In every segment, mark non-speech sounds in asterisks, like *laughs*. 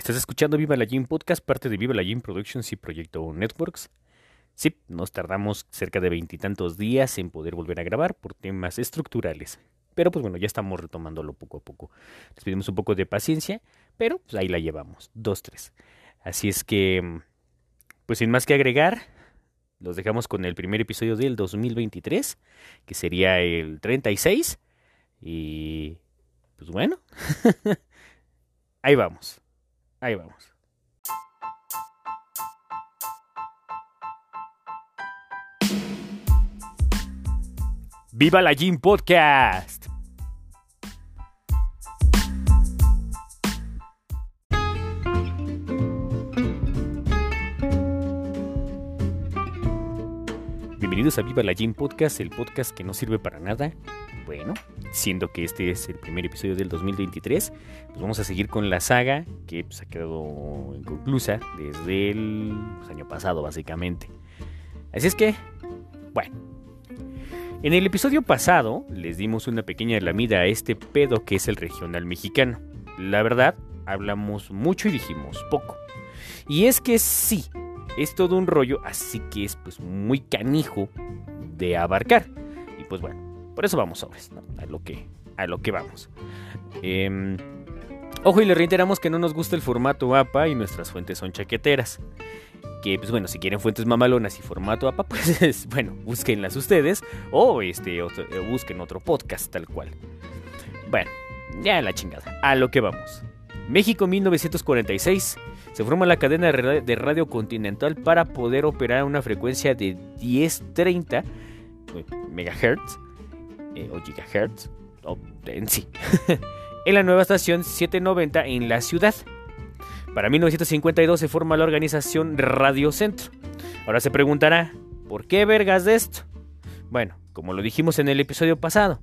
Estás escuchando Viva la Gym Podcast, parte de Viva la Gym Productions y Proyecto Networks. Sí, nos tardamos cerca de veintitantos días en poder volver a grabar por temas estructurales. Pero pues bueno, ya estamos retomándolo poco a poco. Les pedimos un poco de paciencia, pero pues ahí la llevamos. Dos, tres. Así es que, pues sin más que agregar, los dejamos con el primer episodio del 2023, que sería el 36. Y pues bueno, *laughs* ahí vamos. Ahí vamos. ¡Viva la Gym Podcast! Bienvenidos a Viva la Gym Podcast, el podcast que no sirve para nada. Bueno, siendo que este es el primer episodio del 2023, pues vamos a seguir con la saga que pues, ha quedado inconclusa desde el pues, año pasado, básicamente. Así es que, bueno. En el episodio pasado les dimos una pequeña lamida a este pedo que es el regional mexicano. La verdad, hablamos mucho y dijimos poco. Y es que sí, es todo un rollo, así que es pues muy canijo de abarcar. Y pues bueno, por eso vamos a lo que, a lo que vamos. Em, ojo y le reiteramos que no nos gusta el formato APA y nuestras fuentes son chaqueteras. Que pues bueno, si quieren fuentes mamalonas y formato APA, *laughs* pues bueno, búsquenlas ustedes o este, eh, busquen otro podcast tal cual. Bueno, ya la chingada, a lo que vamos. México 1946 se forma la cadena de radio continental para poder operar a una frecuencia de 1030 MHz eh, gigahertz en sí. *laughs* en la nueva estación 790 en la ciudad. Para 1952 se forma la organización Radio Centro. Ahora se preguntará, ¿por qué vergas de esto? Bueno, como lo dijimos en el episodio pasado,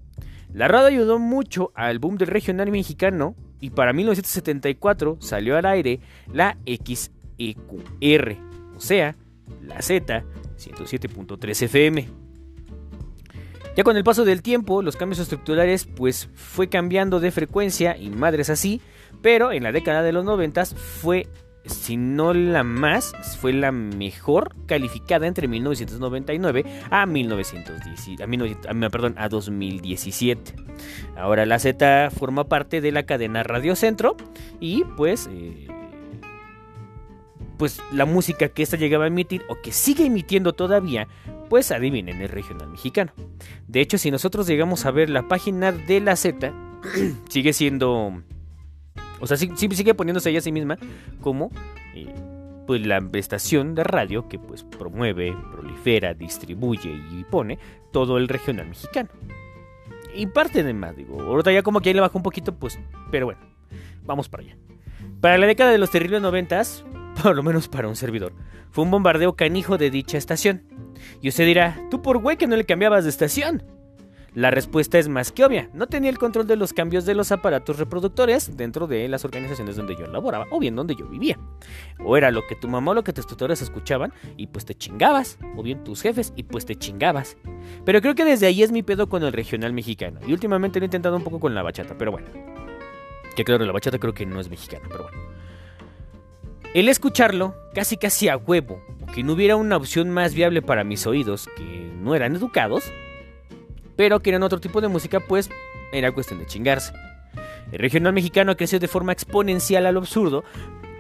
la radio ayudó mucho al boom del regional mexicano y para 1974 salió al aire la XEQR, o sea, la Z 107.3 FM. Ya con el paso del tiempo, los cambios estructurales pues fue cambiando de frecuencia y madres así, pero en la década de los 90 fue si no la más, fue la mejor calificada entre 1999 a, 1910, a, perdón, a 2017. Ahora la Z forma parte de la cadena Radio Centro y pues... Eh, pues la música que ésta llegaba a emitir o que sigue emitiendo todavía, pues adivinen, el regional mexicano. De hecho, si nosotros llegamos a ver la página de la Z, *clears throat* sigue siendo o sea, sigue poniéndose ella a sí misma como eh, pues la estación de radio que pues promueve, prolifera, distribuye y pone todo el regional mexicano. Y parte de más, digo, ahorita ya como que ahí le bajó un poquito, pues, pero bueno, vamos para allá. Para la década de los terribles noventas, por lo menos para un servidor, fue un bombardeo canijo de dicha estación. Y usted dirá, tú por güey que no le cambiabas de estación. La respuesta es más que obvia. No tenía el control de los cambios de los aparatos reproductores dentro de las organizaciones donde yo laboraba o bien donde yo vivía. O era lo que tu mamá o lo que tus tutores escuchaban y pues te chingabas. O bien tus jefes y pues te chingabas. Pero creo que desde ahí es mi pedo con el regional mexicano. Y últimamente lo he intentado un poco con la bachata, pero bueno. Que claro, la bachata creo que no es mexicana, pero bueno. El escucharlo, casi casi a huevo, que no hubiera una opción más viable para mis oídos que no eran educados, pero querían otro tipo de música, pues era cuestión de chingarse. El regional mexicano creció de forma exponencial a lo absurdo,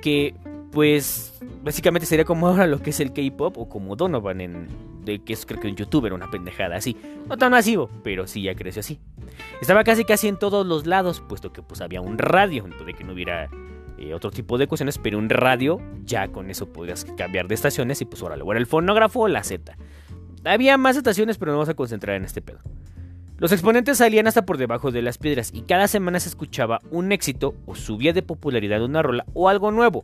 que pues básicamente sería como *laughs* ahora lo que es el K-pop o como Donovan en de que es creo que un youtuber una pendejada así, no tan masivo, pero sí ya creció así. Estaba casi casi en todos los lados, puesto que pues había un radio, de que no hubiera eh, otro tipo de cuestiones, pero un radio ya con eso podías cambiar de estaciones y pues ahora luego era el fonógrafo o la Z. Había más estaciones, pero no vamos a concentrar en este pedo. Los exponentes salían hasta por debajo de las piedras y cada semana se escuchaba un éxito o subía de popularidad una rola o algo nuevo,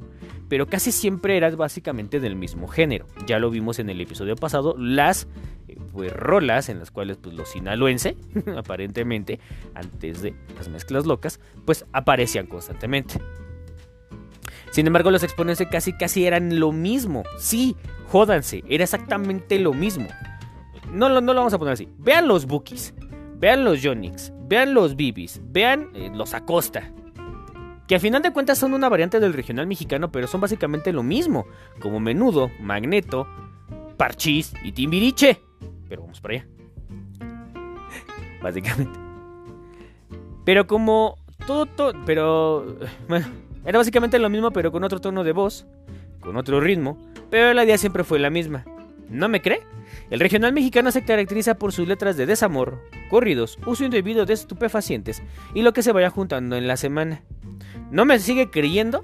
pero casi siempre era básicamente del mismo género. Ya lo vimos en el episodio pasado, las eh, pues, rolas en las cuales pues, los sinaloense, *laughs* aparentemente, antes de las mezclas locas, pues aparecían constantemente. Sin embargo, los exponentes casi casi eran lo mismo. Sí, jódanse, era exactamente lo mismo. No, no, no lo vamos a poner así. Vean los bookies. Vean los Yonix, vean los Bibis, vean eh, los Acosta. que a final de cuentas son una variante del regional mexicano, pero son básicamente lo mismo, como menudo, magneto, parchís y timbiriche. Pero vamos para allá. *laughs* Básicamente. Pero como todo, todo, pero bueno, era básicamente lo mismo, pero con otro tono de voz, con otro ritmo, pero la idea siempre fue la misma. ¿No me cree? El regional mexicano se caracteriza por sus letras de desamor, corridos, uso indebido de estupefacientes y lo que se vaya juntando en la semana. ¿No me sigue creyendo?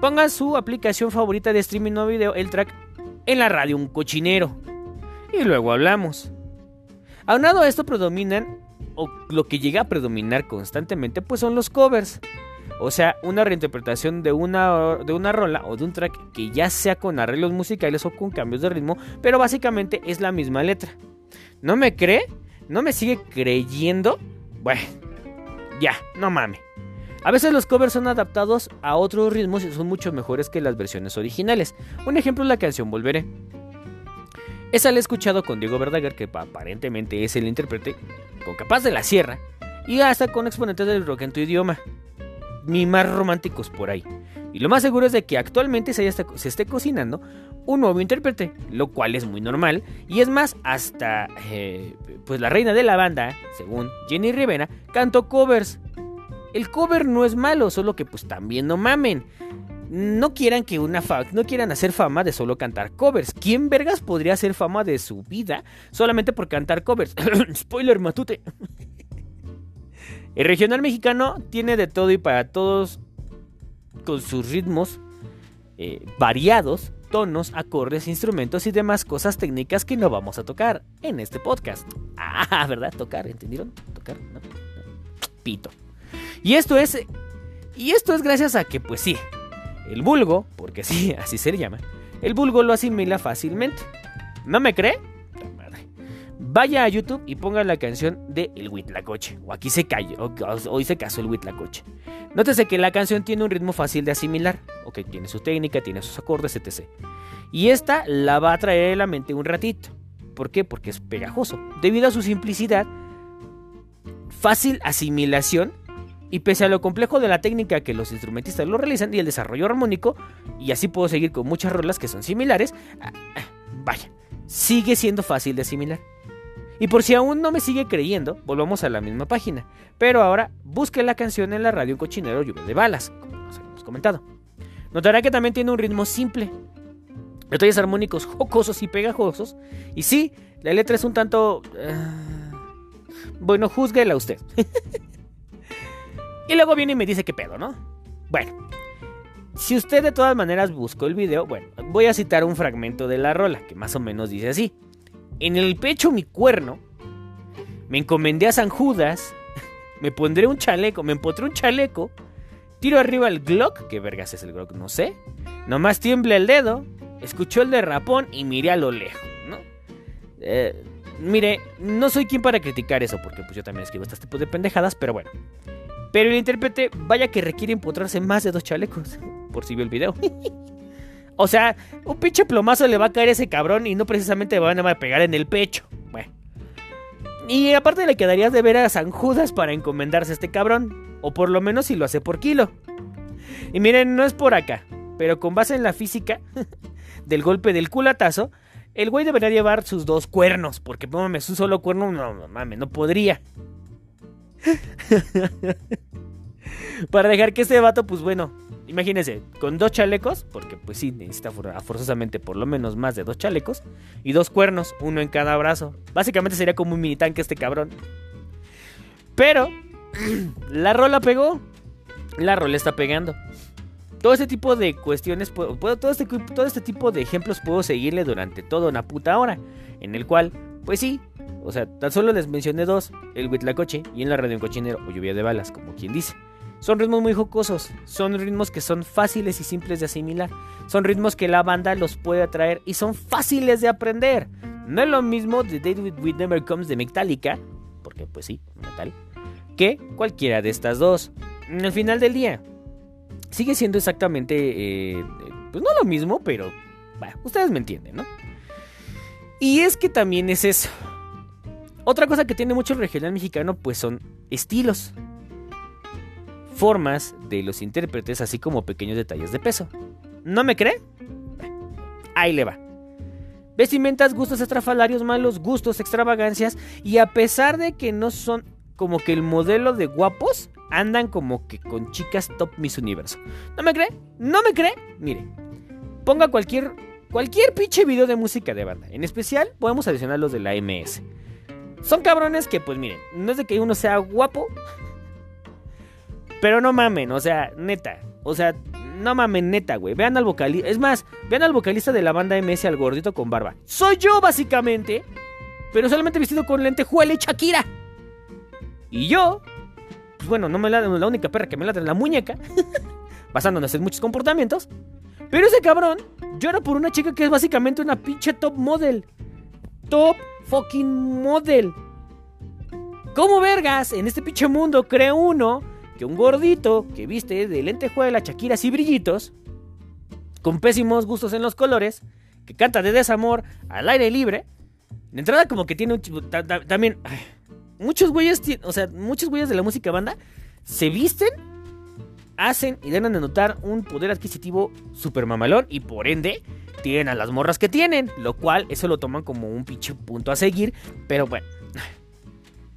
Ponga su aplicación favorita de streaming o video, el track, en la radio un cochinero. Y luego hablamos. Aunado a esto predominan, o lo que llega a predominar constantemente, pues son los covers. O sea, una reinterpretación de una, de una rola o de un track que ya sea con arreglos musicales o con cambios de ritmo, pero básicamente es la misma letra. ¿No me cree? ¿No me sigue creyendo? Bueno, ya, no mames. A veces los covers son adaptados a otros ritmos y son mucho mejores que las versiones originales. Un ejemplo es la canción Volveré. Esa la he escuchado con Diego Verdaguer, que aparentemente es el intérprete, con Capaz de la Sierra, y hasta con exponentes del rock en tu idioma ni más románticos por ahí. Y lo más seguro es de que actualmente se, esté cocinando un nuevo intérprete, lo cual es muy normal. Y es más, hasta eh, pues la reina de la banda, según Jenny Rivera, cantó covers. El cover no es malo, solo que pues también no mamen. No quieran que una no quieran hacer fama de solo cantar covers. ¿Quién vergas podría hacer fama de su vida solamente por cantar covers? *coughs* Spoiler matute. El regional mexicano tiene de todo y para todos con sus ritmos eh, variados, tonos, acordes, instrumentos y demás cosas técnicas que no vamos a tocar en este podcast. *laughs* Ah, ¿verdad? Tocar, ¿entendieron? Tocar, no, pito. Y esto es y esto es gracias a que pues sí, el vulgo, porque sí, *laughs* así se le llama, el vulgo lo asimila fácilmente. ¿No me cree? Vaya a YouTube y ponga la canción de El Huitlacoche. O aquí se cayó, hoy se casó el Huitlacoche. Nótese que la canción tiene un ritmo fácil de asimilar. Ok, tiene su técnica, tiene sus acordes, etc. Y esta la va a traer a la mente un ratito. ¿Por qué? Porque es pegajoso. Debido a su simplicidad, fácil asimilación y pese a lo complejo de la técnica que los instrumentistas lo realizan y el desarrollo armónico, y así puedo seguir con muchas rolas que son similares, ah, ah, vaya, sigue siendo fácil de asimilar. Y por si aún no me sigue creyendo, volvamos a la misma página. Pero ahora busque la canción en la radio Cochinero Lluvia de Balas, como nos habíamos comentado. Notará que también tiene un ritmo simple, detalles armónicos jocosos y pegajosos. Y sí, la letra es un tanto... Uh, bueno, juzguela usted. *laughs* y luego viene y me dice qué pedo, ¿no? Bueno, si usted de todas maneras buscó el video, bueno, voy a citar un fragmento de la rola, que más o menos dice así. En el pecho mi cuerno. Me encomendé a San Judas. *laughs* Me pondré un chaleco. Me empotré un chaleco. Tiro arriba el Glock. ¿Qué vergas es el Glock? No sé. Nomás tiembla el dedo. Escuchó el derrapón y miré a lo lejos, ¿no? Eh, mire, no soy quien para criticar eso, porque pues yo también escribo este tipo de pendejadas, pero bueno. Pero el intérprete, vaya que requiere empotrarse más de dos chalecos, *laughs* por si vio el video. *laughs* O sea, un pinche plomazo le va a caer a ese cabrón y no precisamente van a pegar en el pecho. Bueno. Y aparte le quedarías de ver a San Judas para encomendarse a este cabrón. O por lo menos si lo hace por kilo. Y miren, no es por acá. Pero con base en la física *laughs* del golpe del culatazo, el güey debería llevar sus dos cuernos. Porque, mames, un solo cuerno, no mames, no podría. *laughs* para dejar que este vato, pues bueno, imagínense, con dos chalecos, porque pues sí, necesita forzosamente por lo menos más de dos chalecos, y dos cuernos, uno en cada brazo. Básicamente sería como un mini tanque este cabrón. Pero, *clears throat* la rola pegó. La rola está pegando. Todo este tipo de cuestiones, puedo, todo, este, todo este tipo de ejemplos puedo seguirle durante toda una puta hora. En el cual, pues sí, o sea, tan solo les mencioné dos, el Huitlacoche y en la radio en cochinero o lluvia de balas, como quien dice. Son ritmos muy jocosos, son ritmos que son fáciles y simples de asimilar, son ritmos que la banda los puede atraer y son fáciles de aprender. No es lo mismo de David With Never Comes de Metallica, porque pues sí, metal, que cualquiera de estas dos. En el final del día, sigue siendo exactamente, eh, pues no lo mismo, pero bueno, ustedes me entienden, ¿no? Y es que también es eso. Otra cosa que tiene mucho el regional mexicano, pues son estilos formas de los intérpretes, así como pequeños detalles de peso. ¿No me cree? Ahí le va. Vestimentas, gustos estrafalarios, malos gustos, extravagancias, y a pesar de que no son como que el modelo de guapos, andan como que con chicas top Miss Universo. ¿No me cree? ¿No me cree? Mire, ponga cualquier, cualquier pinche video de música de banda. En especial, podemos adicionar los de la MS. Son cabrones que, pues miren, no es de que uno sea guapo, pero no mamen, o sea, neta. O sea, no mamen, neta, güey. Vean al vocalista. Es más, vean al vocalista de la banda MS, al gordito con barba. Soy yo, básicamente. Pero solamente vestido con lentejuela y Shakira. Y yo, pues bueno, no me la, la única perra que me la en la muñeca. *laughs* basándonos en muchos comportamientos. Pero ese cabrón llora por una chica que es básicamente una pinche top model. Top fucking model. ¿Cómo vergas en este pinche mundo cree uno que un gordito que viste de lentejuela, chaquiras y brillitos, con pésimos gustos en los colores, que canta de desamor al aire libre, de entrada como que tiene un... También... muchos güeyes, o sea, muchos güeyes de la música banda se visten, hacen y dan a notar un poder adquisitivo super mamalón y por ende tienen a las morras que tienen, lo cual eso lo toman como un pinche punto a seguir, pero bueno,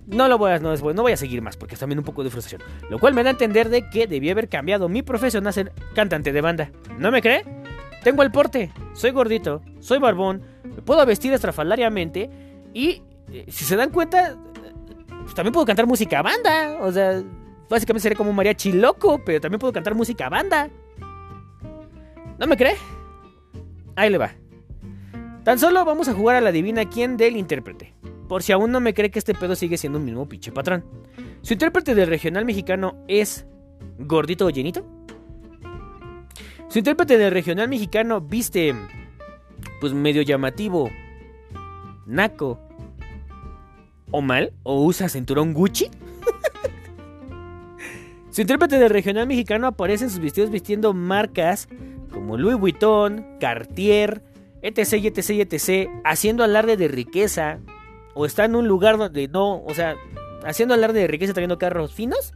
no lo voy a, no, no voy a seguir más porque es también un poco de frustración. Lo cual me da a entender de que debí haber cambiado mi profesión a ser cantante de banda. ¿No me cree? Tengo el porte, soy gordito, soy barbón, me puedo vestir estrafalariamente y eh, si se dan cuenta, pues también puedo cantar música banda. O sea, básicamente seré como un mariachi loco, pero también puedo cantar música banda. ¿No me cree? Ahí le va. Tan solo vamos a jugar a la divina quién del intérprete por si aún no me cree que este pedo sigue siendo un mismo pinche patrón. Su intérprete del regional mexicano es gordito o llenito. Su intérprete del regional mexicano viste pues medio llamativo, naco o mal o usa cinturón Gucci. *laughs* Su intérprete del regional mexicano aparece en sus vestidos vistiendo marcas como Louis Vuitton, Cartier, etc, etc, etc, haciendo alarde de riqueza, o está en un lugar donde no, o sea, haciendo alarde de riqueza trayendo carros finos.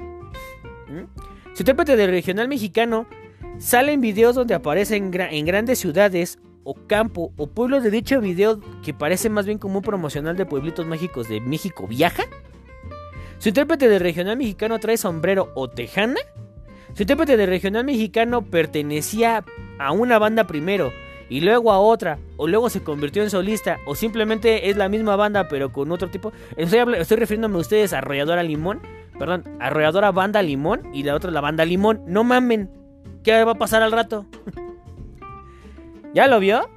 Su intérprete de regional mexicano sale en videos donde aparece en, grandes ciudades o campo o pueblos de dicho video que parece más bien como un promocional de pueblitos mágicos de México viaja. Su intérprete de regional mexicano trae sombrero o tejana. Su intérprete de regional mexicano pertenecía a una banda primero y luego a otra, o luego se convirtió en solista, o simplemente es la misma banda pero con otro tipo. Estoy, estoy refiriéndome a ustedes a Arrolladora Limón, perdón, Arrolladora Banda Limón y la otra la Banda Limón. No mamen, ¿qué va a pasar al rato? *laughs* ¿Ya lo vio?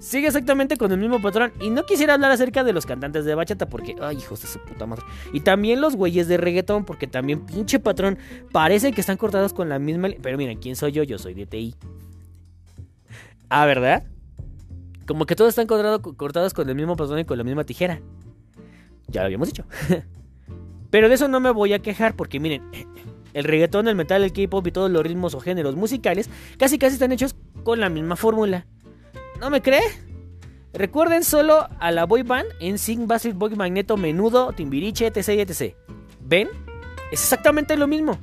Sigue exactamente con el mismo patrón. Y no quisiera hablar acerca de los cantantes de bachata porque, ay, hijos de su puta madre. Y también los güeyes de reggaetón porque también, pinche patrón, parece que están cortados con la misma. Pero miren, ¿quién soy yo? Yo soy de TI. Ah, ¿verdad? Como que todos están cortados con el mismo patrón y con la misma tijera. Ya lo habíamos dicho. *laughs* Pero de eso no me voy a quejar porque miren, *clears throat* el reggaetón, el metal, el K-pop y todos los ritmos o géneros musicales casi casi están hechos con la misma fórmula. ¿No me cree? Recuerden solo a la boy band en Sing Basic Boy Magneto, Menudo, Timbiriche, etc, etc. ¿Ven? Es exactamente lo mismo.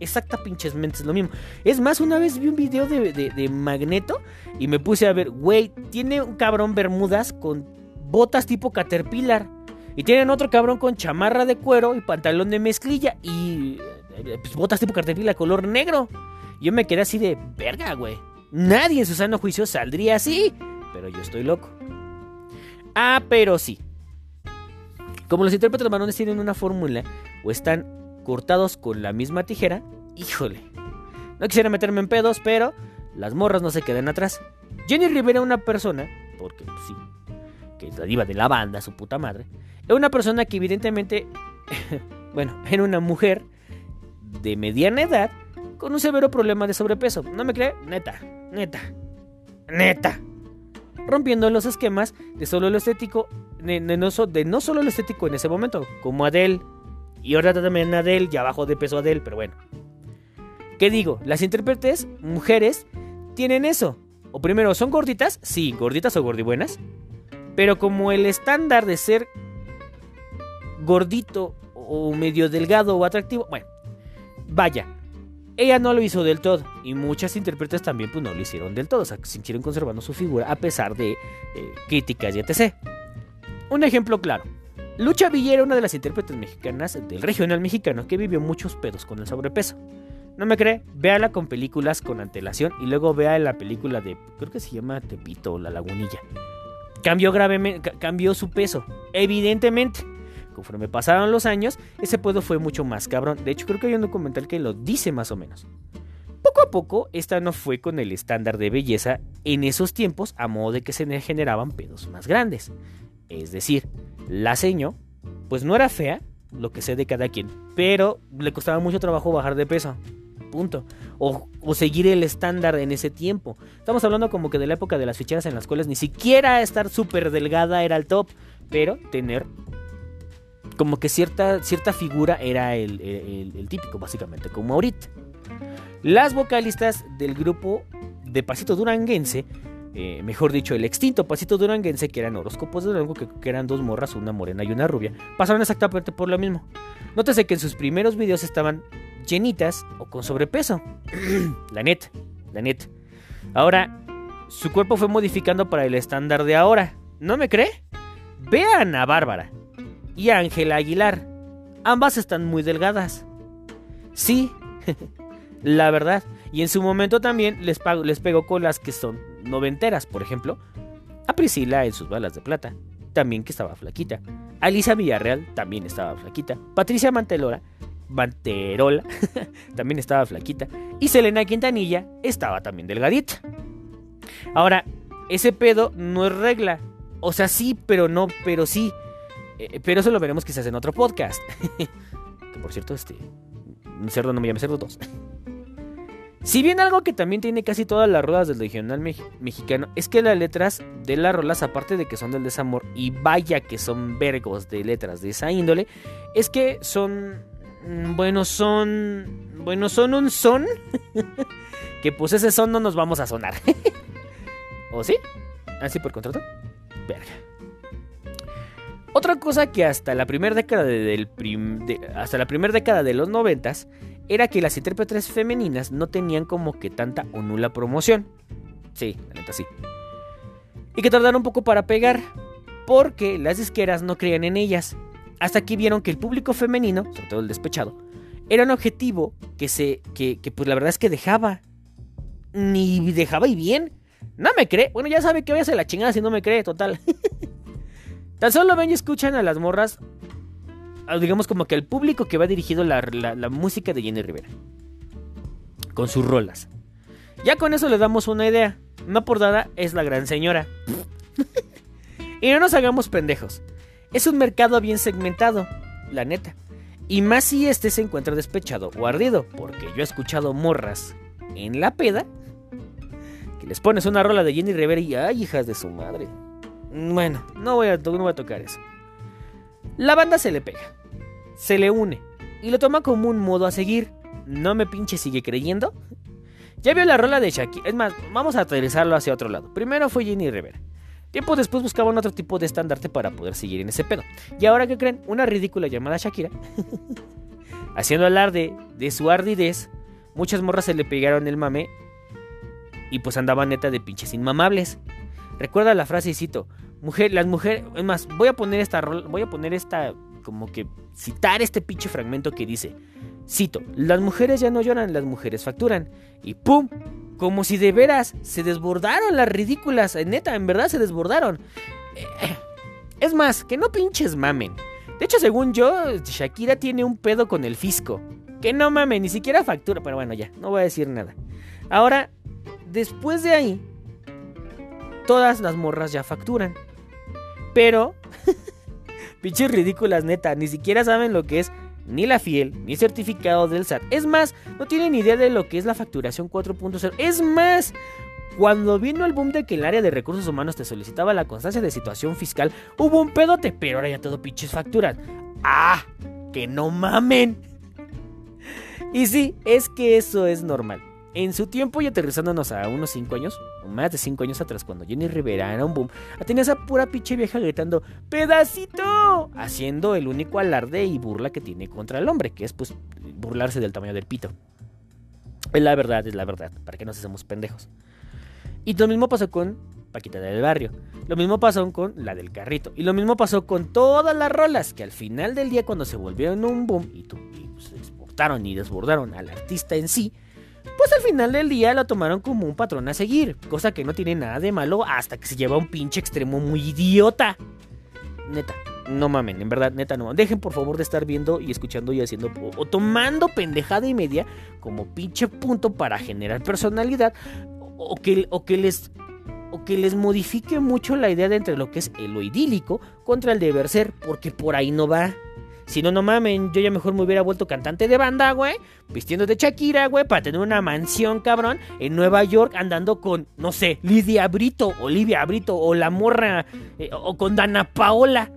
Exacta pinches mentes, lo mismo. Es más, una vez vi un video de, Magneto y me puse a ver, güey, tiene un cabrón Bermudas con botas tipo Caterpillar. Y tienen otro cabrón con chamarra de cuero y pantalón de mezclilla y eh, pues, botas tipo Caterpillar color negro. Yo me quedé así de verga, güey. Nadie en su sano juicio saldría así. Pero yo estoy loco. Ah, pero sí. Como los intérpretes varones tienen una fórmula o están cortados con la misma tijera, híjole. No quisiera meterme en pedos, pero las morras no se quedan atrás. Jenny Rivera, una persona, porque pues, sí, que es la diva de la banda, su puta madre, es una persona que evidentemente, *laughs* bueno, era una mujer de mediana edad con un severo problema de sobrepeso. ¿No me cree? Neta, neta, neta. Rompiendo los esquemas de solo lo estético, de, no, solo lo estético en ese momento, como Adele, y ahora también Adele, ya bajó de peso Adele, pero bueno. ¿Qué digo? Las intérpretes, mujeres, tienen eso. O primero, ¿son gorditas? Sí, gorditas o gordibuenas. Pero como el estándar de ser gordito o medio delgado o atractivo, bueno, vaya. ella no lo hizo del todo y muchas intérpretes también pues no lo hicieron del todo, o sea, siguieron conservando su figura a pesar de eh, críticas y etc. Un ejemplo claro. Lucha Villa era una de las intérpretes mexicanas del regional mexicano que vivió muchos pedos con el sobrepeso. ¿No me cree? Véala con películas con antelación y luego vea la película de, creo que se llama Tepito o La Lagunilla. Cambió gravemente, cambió su peso, evidentemente. Conforme pasaron los años, ese pedo fue mucho más cabrón. De hecho, creo que hay un documental que lo dice más o menos. Poco a poco, esta no fue con el estándar de belleza en esos tiempos, a modo de que se generaban pedos más grandes. Es decir, la seño, pues no era fea, lo que sé de cada quien, pero le costaba mucho trabajo bajar de peso punto. O, seguir el estándar en ese tiempo. Estamos hablando como que de la época de las ficheras en las cuales ni siquiera estar súper delgada era el top, pero tener como que cierta, cierta figura era el, típico, básicamente, como ahorita. Las vocalistas del grupo de Pasito Duranguense eh, mejor dicho, el extinto Pasito Duranguense, que eran horóscopos de Durango, que, eran dos morras, una morena y una rubia, pasaron exactamente por lo mismo. Nótese que en sus primeros videos estaban llenitas o con sobrepeso. *clears throat* la net, la net. Ahora, su cuerpo fue modificando para el estándar de ahora. ¿No me cree? Vean a Bárbara y a Ángela Aguilar. Ambas están muy delgadas. Sí, *laughs* la verdad. Y en su momento también les, les pegó con las que son noventeras, por ejemplo. A Priscila en sus balas de plata, también que estaba flaquita. Alisa Villarreal también estaba flaquita. Patricia Mantelora Manterola *laughs* también estaba flaquita. Y Selena Quintanilla estaba también delgadita. Ahora, ese pedo no es regla. O sea, sí, pero no, pero sí. Eh, pero eso lo veremos quizás en otro podcast. *laughs* que por cierto, este. Cerdo no me llame Cerdo 2. *laughs* Si bien algo que también tiene casi todas las ruedas del regional mexicano es que las letras de las rolas, aparte de que son del desamor, y vaya que son vergos de letras de esa índole, es que son Mm, bueno, son. Bueno, son un son. *laughs* que pues ese son no nos vamos a sonar. *laughs* ¿O sí? ¿Así por contrato? Verga. Otra cosa que hasta la primera década hasta la primera década de los noventas era que las intérpretes femeninas no tenían como que tanta o nula promoción. Sí, la neta sí. Y que tardaron un poco para pegar, porque las disqueras no creían en ellas. Hasta aquí vieron que el público femenino, sobre todo el despechado, era un objetivo que se. que, pues la verdad es que dejaba. Ni dejaba y bien. No me cree. Bueno, ya sabe que voy a hacer la chingada si no me cree, total. *laughs* Tan solo ven y escuchan a las morras. Digamos como que el público que va dirigido la, la música de Jenny Rivera. Con sus rolas. Ya con eso le damos una idea. No por nada es la gran señora. *laughs* y no nos hagamos pendejos. Es un mercado bien segmentado, la neta. Y más si este se encuentra despechado o ardido, porque yo he escuchado morras en la peda que les pones una rola de Jenny Rivera y ay, hijas de su madre. Bueno, no voy a, no voy a tocar eso. La banda se le pega, se le une y lo toma como un modo a seguir. No me pinche sigue creyendo. Ya vio la rola de Shakira. Es más, vamos a aterrizarlo hacia otro lado. Primero fue Jenny Rivera. Tiempo después buscaban otro tipo de estandarte para poder seguir en ese pedo. Y ahora que creen, una ridícula llamada Shakira, *laughs* haciendo alarde de su ardidez, muchas morras se le pegaron el mame y pues andaban neta de pinches inmamables. Recuerda la frase y cito, mujer, las mujeres, es más, voy a poner esta voy a poner esta como que citar este pinche fragmento que dice, cito, las mujeres ya no lloran, las mujeres facturan y pum, como si de veras se desbordaron las ridículas. Neta, en verdad se desbordaron. Eh, es más, que no pinches mamen. De hecho, según yo, Shakira tiene un pedo con el fisco. Que no mamen, ni siquiera factura. Pero bueno, ya, no voy a decir nada. Ahora, después de ahí, todas las morras ya facturan. Pero, *laughs* pinches ridículas, neta, ni siquiera saben lo que es ni la fiel, ni certificado del SAT. Es más, no tienen idea de lo que es la facturación 4.0. Es más, cuando vino el boom de que el área de recursos humanos te solicitaba la constancia de situación fiscal, hubo un pedote, pero ahora ya todo pinches facturas. ¡Ah! ¡Que no mamen! Y sí, es que eso es normal. En su tiempo y aterrizándonos a unos 5 años, o más de 5 años atrás, cuando Jenny Rivera era un boom, tenía esa pura pinche vieja gritando ¡Pedacito! Haciendo el único alarde y burla que tiene contra el hombre, que es pues burlarse del tamaño del pito. Es la verdad, es la verdad. ¿Para que nos hacemos pendejos? Y lo mismo pasó con Paquita del Barrio. Lo mismo pasó con la del carrito. Y lo mismo pasó con todas las rolas que al final del día cuando se volvieron un boom y, se exportaron y desbordaron al artista en sí, pues al final del día lo tomaron como un patrón a seguir. Cosa que no tiene nada de malo hasta que se lleva un pinche extremo muy idiota. Neta, no mamen, en verdad, neta, no. Dejen por favor de estar viendo y escuchando y haciendo o, tomando pendejada y media como pinche punto para generar personalidad o que, o que les o que les modifique mucho la idea de entre lo que es lo idílico contra el deber ser, porque por ahí no va. Si no, no mamen, yo ya mejor me hubiera vuelto cantante de banda, güey, vistiendo de Shakira, güey, para tener una mansión, cabrón, en Nueva York, andando con, no sé, Lidia Brito, Olivia Brito, o la morra, eh, o con Dana Paola.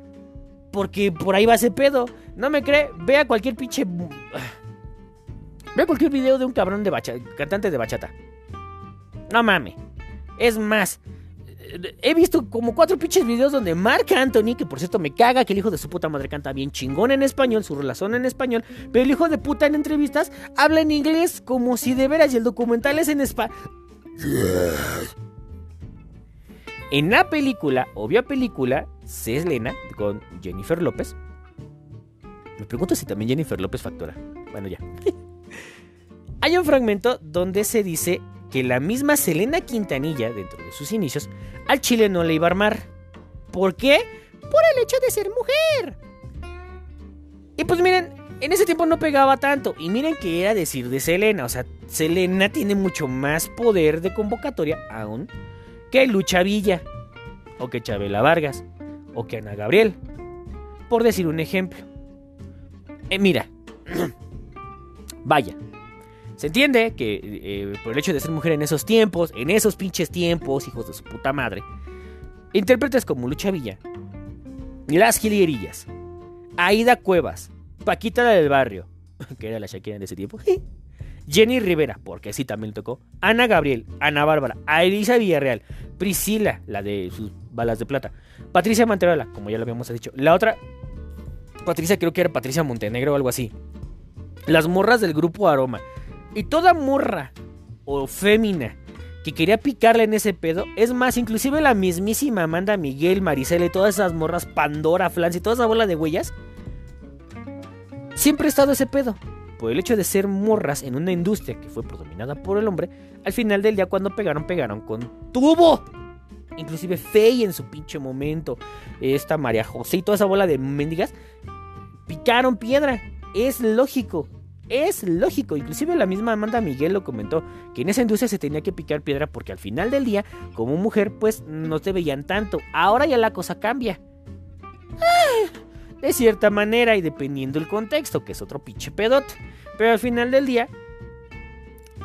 Porque por ahí va ese pedo. ¿No me cree? Vea cualquier pinche... *sighs* Vea cualquier video de un cabrón de bachata, cantante de bachata. No mames. Es más, he visto como cuatro pinches videos donde Mark Anthony, que por cierto me caga que el hijo de su puta madre canta bien chingón en español, su relación en español, pero el hijo de puta en entrevistas habla en inglés como si de veras y el documental es en español. En la película, obvia película, Selena con Jennifer López. Me pregunto si también Jennifer López factura. Bueno, ya. *laughs* Hay un fragmento donde se dice que la misma Selena Quintanilla, dentro de sus inicios, al chile no le iba a armar. ¿Por qué? Por el hecho de ser mujer. Y pues miren, en ese tiempo no pegaba tanto. Y miren que era decir de Selena. O sea, Selena tiene mucho más poder de convocatoria aún que Lucha Villa. O que Chabela Vargas. O que Ana Gabriel. Por decir un ejemplo. Eh, mira. *clears throat* Vaya, se entiende que eh, por el hecho de ser mujer en esos tiempos, en esos pinches tiempos, hijos de su puta madre, intérpretes como Lucha Villa, Las Gilierillas, Aida Cuevas, Paquita del Barrio, *laughs* que era la Shakira de ese tiempo, *laughs* Jenny Rivera, porque sí también le tocó, Ana Gabriel, Ana Bárbara, Elisa Villarreal, Priscila, la de sus balas de plata, Patricia Manterola, como ya lo habíamos dicho, la otra, Patricia creo que era Patricia Montenegro o algo así, las morras del grupo Aroma, y toda morra o fémina que quería picarle en ese pedo, es más, inclusive la mismísima Amanda Miguel, Maricela y todas esas morras, Pandora, Flans y toda esa bola de huellas, siempre ha estado ese pedo. Por el hecho de ser morras en una industria que fue predominada por el hombre, al final del día cuando pegaron, pegaron con tubo. Inclusive Faye en su pinche momento, esta María José y toda esa bola de mendigas, picaron piedra. Es lógico, es lógico, inclusive la misma Amanda Miguel lo comentó, que en esa industria se tenía que picar piedra porque al final del día, como mujer, pues no te veían tanto. Ahora ya la cosa cambia. Ah, de cierta manera y dependiendo el contexto, que es otro pinche pedote. Pero al final del día,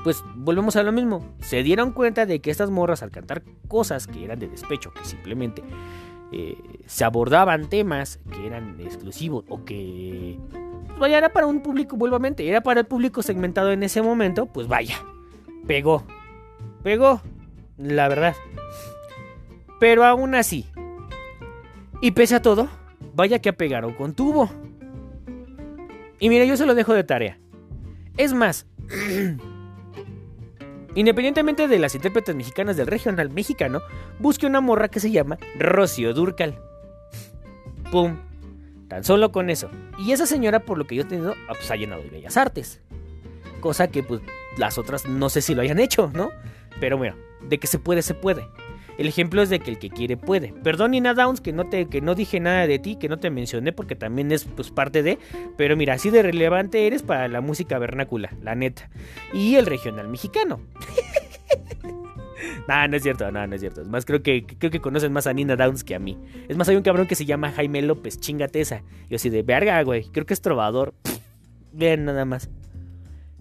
pues volvemos a lo mismo. Se dieron cuenta de que estas morras al cantar cosas que eran de despecho, que simplemente eh, se abordaban temas que eran exclusivos o que vaya, era para un público, vuelvo a mente, era para el público segmentado en ese momento, pues vaya, pegó, pegó, la verdad. Pero aún así, y pese a todo, vaya que apegaron con tubo. Y mire, yo se lo dejo de tarea. Es más, *clears throat* independientemente de las intérpretes mexicanas del regional mexicano, busque una morra que se llama Rocío Durcal. ¡Pum! Tan solo con eso. Y esa señora, por lo que yo he tenido, ah, pues ha llenado de bellas artes. Cosa que pues las otras no sé si lo hayan hecho, ¿no? Pero bueno, de que se puede, se puede. El ejemplo es de que el que quiere puede. Perdón Nina Downs que no te que no dije nada de ti, que no te mencioné porque también es pues parte de, pero mira, así de relevante eres para la música vernácula, la neta. Y el regional mexicano. *laughs* *laughs* No, no es cierto, no, no es cierto. Es más, creo que, creo que conocen más a Nina Downs que a mí. Es más, hay un cabrón que se llama Jaime López, chingate esa. Yo así de verga, güey. Creo que es trovador. Vean nada más.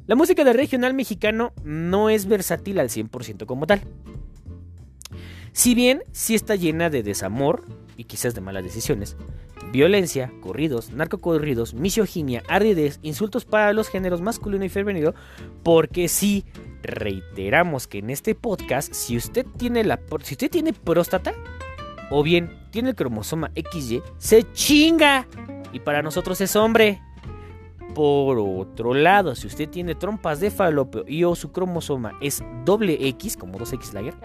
La música del regional mexicano no es versátil al 100% como tal. Si bien sí está llena de desamor y quizás de malas decisiones, violencia, corridos, narcocorridos, misoginia, aridez, insultos para los géneros masculino y femenino, porque sí reiteramos que en este podcast, si usted tiene la si usted tiene próstata o bien tiene el cromosoma XY, se chinga y para nosotros es hombre. Por otro lado, si usted tiene trompas de falopio y o su cromosoma es doble X, como 2X lager,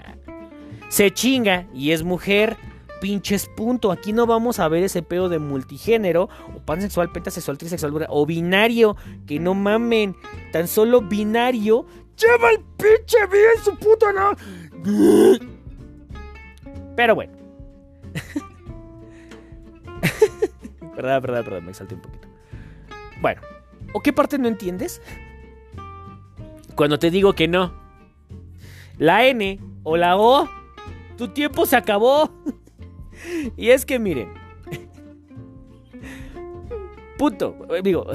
se chinga y es mujer. Pinches punto. Aquí no vamos a ver ese pedo de multigénero, o pansexual, pentasexual, trisexual, o binario. Que no mamen. Tan solo binario. Lleva el pinche bien su puta no. Pero bueno. *laughs* Perdón, perdón, perdón, me salté un poquito. Bueno, ¿o qué parte no entiendes? Cuando te digo que no. La N o la O, tu tiempo se acabó. Y es que miren. Punto. Digo,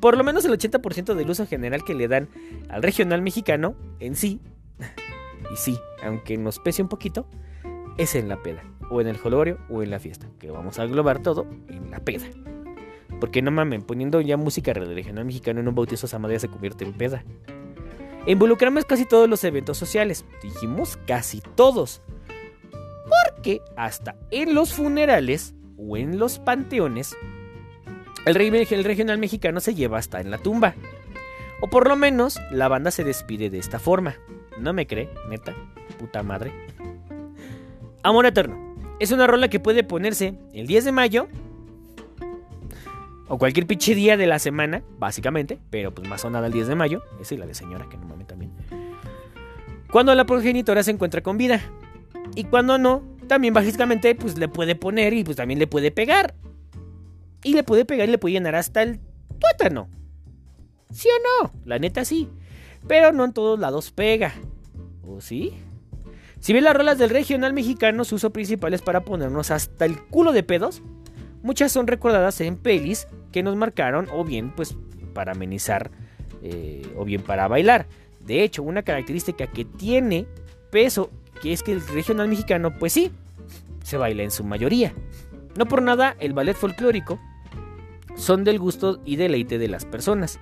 por lo menos el 80% del uso general que le dan al regional mexicano en sí, y sí, aunque nos pese un poquito, es en la peda o en el jolorio o en la fiesta, que vamos a englobar todo en la peda. Porque no mamen, poniendo ya música regional mexicana en un bautizo, esa madre se convierte en peda. Involucramos casi todos los eventos sociales, dijimos casi todos. Porque hasta en los funerales o en los panteones, el, el regional mexicano se lleva hasta en la tumba. O por lo menos la banda se despide de esta forma. ¿No me cree, neta? Puta madre. Amor Eterno. Es una rola que puede ponerse el 10 de mayo o cualquier pinche día de la semana, básicamente, pero pues más sonada el 10 de mayo. Esa es la de señora que no mames también. Cuando la progenitora se encuentra con vida. Y cuando no, también básicamente pues le puede poner y pues también le puede pegar. Y le puede pegar y le puede llenar hasta el tuétano. ¿Sí o no? La neta sí. Pero no en todos lados pega. ¿O sí? Si bien las rolas del regional mexicano su uso principal es para ponernos hasta el culo de pedos, muchas son recordadas en pelis que nos marcaron o bien pues para amenizar eh, o bien para bailar. De hecho, una característica que tiene peso, que es que el regional mexicano pues sí, se baila en su mayoría. No por nada el ballet folclórico son del gusto y deleite de las personas.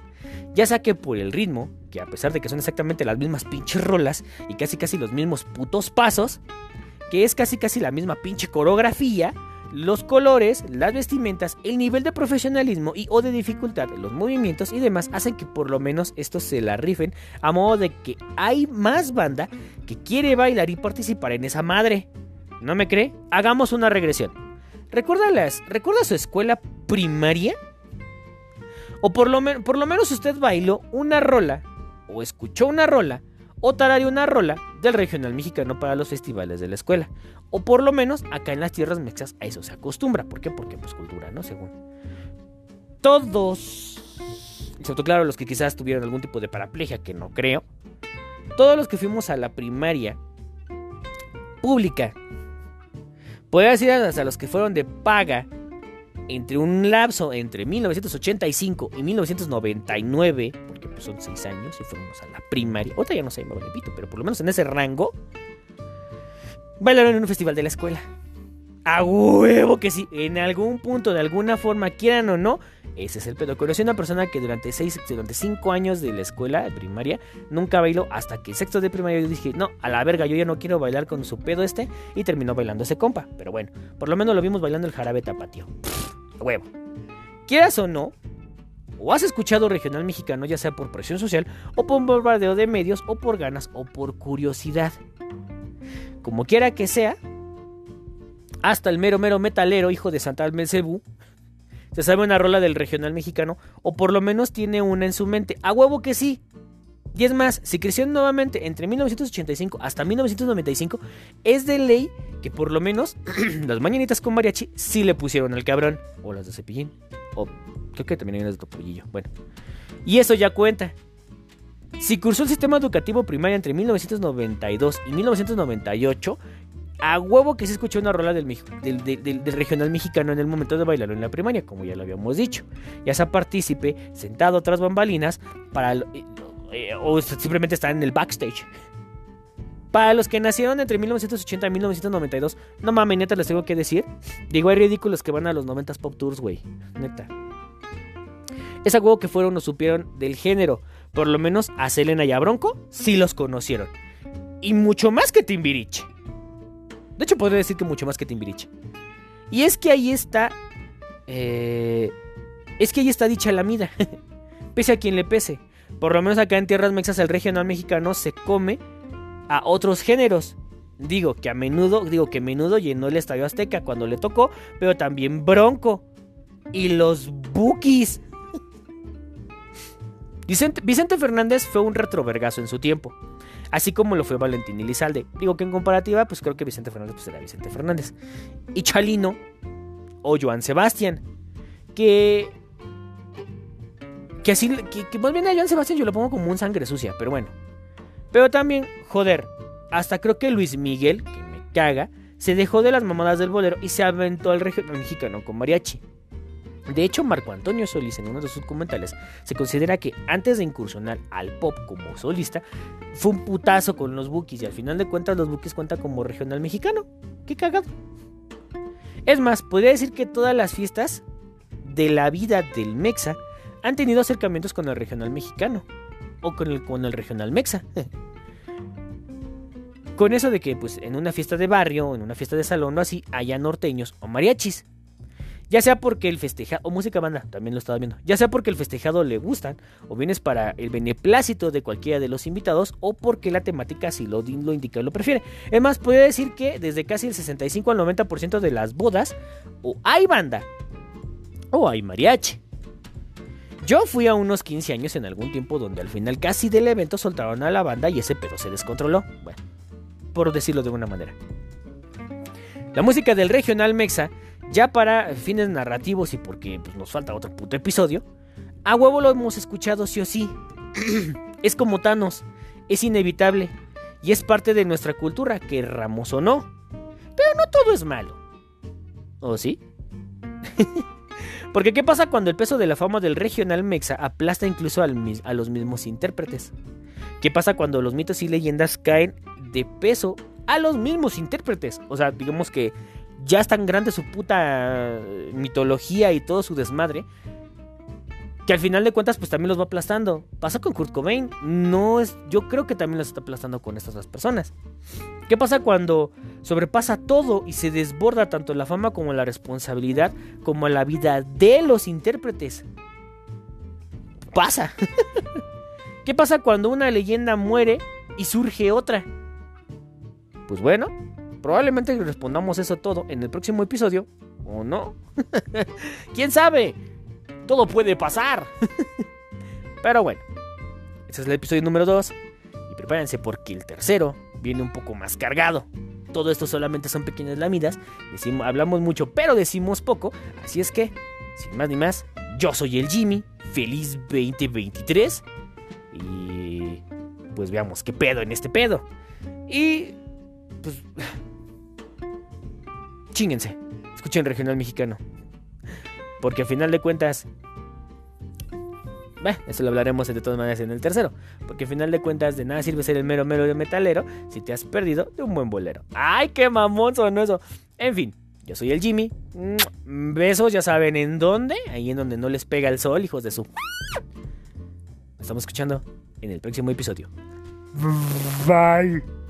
Ya sea que por el ritmo, que a pesar de que son exactamente las mismas pinches rolas y casi casi los mismos putos pasos, que es casi casi la misma pinche coreografía, los colores, las vestimentas, el nivel de profesionalismo y o de dificultad, los movimientos y demás hacen que por lo menos estos se la rifen a modo de que hay más banda que quiere bailar y participar en esa madre. ¿No me cree? Hagamos una regresión. ¿Recuerda, ¿Recuerda su escuela primaria? O por lo, por lo menos usted bailó una rola, o escuchó una rola, o tarareó una rola del regional mexicano para los festivales de la escuela. O por lo menos acá en las tierras mexas a eso se acostumbra. ¿Por qué? Porque pues cultura, ¿no? Según. Todos, excepto claro los que quizás tuvieron algún tipo de paraplegia, que no creo. Todos los que fuimos a la primaria pública, podría decir hasta los que fueron de paga entre un lapso entre 1985 y 1999, porque pues son seis años y fuimos a la primaria, otra ya no sé, me repito, pero por lo menos en ese rango, bailaron en un festival de la escuela. A huevo que sí, en algún punto, de alguna forma, quieran o no, ese es el pedo. Conocí a una persona que durante seis, durante cinco años de la escuela de primaria nunca bailó hasta que sexto de primaria yo dije, no, a la verga, yo ya no quiero bailar con su pedo este y terminó bailando ese compa. Pero bueno, por lo menos lo vimos bailando el jarabe tapatío. huevo. Quieras o no, o has escuchado regional mexicano ya sea por presión social o por bombardeo de medios o por ganas o por curiosidad. Como quiera que sea, hasta el mero mero metalero, hijo de Santa Almecebú, se sabe una rola del regional mexicano, o por lo menos tiene una en su mente. A huevo que sí. Y es más, si creció nuevamente entre 1985 hasta 1995, es de ley que por lo menos *clears throat* las mañanitas con mariachi sí le pusieron al cabrón. O las de cepillín. O creo que también hay unas de topollillo. Bueno. Y eso ya cuenta. Si cursó el sistema educativo primario entre 1992 y 1998, a huevo que se escuchó una rola del, regional mexicano en el momento de bailarlo en la primaria, como ya lo habíamos dicho. Ya sea partícipe, sentado tras bambalinas, para, eh, o simplemente está en el backstage. Para los que nacieron entre 1980 y 1992, no mames, neta les tengo que decir. Digo, hay ridículos que van a los 90s Pop Tours, güey. Neta. Es a huevo que fueron o supieron del género. Por lo menos a Selena y a Bronco sí los conocieron. Y mucho más que Timbiriche. De hecho, podría decir que mucho más que Timbiriche. Y es que ahí está. Eh, Es que ahí está dicha la mida. *laughs* pese a quien le pese. Por lo menos acá en tierras mexas el regional mexicano se come a otros géneros. Digo que a menudo, digo que a menudo llenó el Estadio Azteca cuando le tocó, pero también Bronco y los Bookies. *laughs* Vicente, Vicente Fernández fue un retrovergazo en su tiempo, así como lo fue Valentín Elizalde. Digo que en comparativa, pues creo que Vicente Fernández pues era Vicente Fernández. Y Chalino o Joan Sebastián, que que así, que, más bien a Joan Sebastián yo lo pongo como un sangre sucia, pero bueno. Pero también, joder, hasta creo que Luis Miguel, que me caga, se dejó de las mamadas del bolero y se aventó al regional mexicano con mariachi. De hecho, Marco Antonio Solís en uno de sus comentarios se considera que antes de incursionar al pop como solista, fue un putazo con los bookies y al final de cuentas los bookies cuentan como regional mexicano. ¡Qué cagado! Es más, podría decir que todas las fiestas de la vida del Mexa han tenido acercamientos con el regional mexicano o con el, con el regional Mexa. *laughs* con eso de que pues en una fiesta de barrio, en una fiesta de salón o así, haya norteños o mariachis. Ya sea porque el festejado, o música banda, también lo estaba viendo, ya sea porque el festejado le gustan, o bien es para el beneplácito de cualquiera de los invitados, o porque la temática si lo, lo indica lo prefiere. Es más, puede decir que desde casi el 65 al 90% de las bodas, o hay banda, o hay mariachi. Yo fui a unos 15 años en algún tiempo donde al final casi del evento soltaron a la banda y ese pedo se descontroló. Bueno, por decirlo de alguna manera. La música del regional mexa ya para fines narrativos y porque pues, nos falta otro puto episodio, a huevo lo hemos escuchado sí o sí. *clears throat* es como Thanos, es inevitable y es parte de nuestra cultura, querramos o no. Pero no todo es malo. ¿O sí? *laughs* Porque ¿qué pasa cuando el peso de la fama del regional mexa aplasta incluso a los mismos intérpretes? ¿Qué pasa cuando los mitos y leyendas caen de peso a los mismos intérpretes? O sea, digamos que ya es tan grande su puta mitología y todo su desmadre que al final de cuentas pues también los va aplastando. Pasa con Kurt Cobain, no es yo creo que también los está aplastando con estas dos personas. ¿Qué pasa cuando sobrepasa todo y se desborda tanto la fama como la responsabilidad como la vida de los intérpretes? Pasa. *laughs* ¿Qué pasa cuando una leyenda muere y surge otra? Pues bueno, Probablemente respondamos eso todo en el próximo episodio. ¿O no? *laughs* ¿Quién sabe? Todo puede pasar. *laughs* Pero bueno. Ese es el episodio número 2. Y prepárense porque el tercero viene un poco más cargado. Todo esto solamente son pequeñas lamidas. Decimos, hablamos mucho, pero decimos poco. Así es que, sin más ni más, yo soy el Jimmy. Feliz 2023. Y pues veamos qué pedo en este pedo. Y pues Chinguense. Escuchen regional mexicano. Porque al final de cuentas. Bah, eso lo hablaremos de todas maneras en el tercero. Porque al final de cuentas, de nada sirve ser el mero mero de metalero si te has perdido de un buen bolero. ¡Ay, qué mamón sonó eso! En fin, yo soy el Jimmy. Besos, ya saben en dónde. Ahí en donde no les pega el sol, hijos de su. estamos escuchando en el próximo episodio. Bye.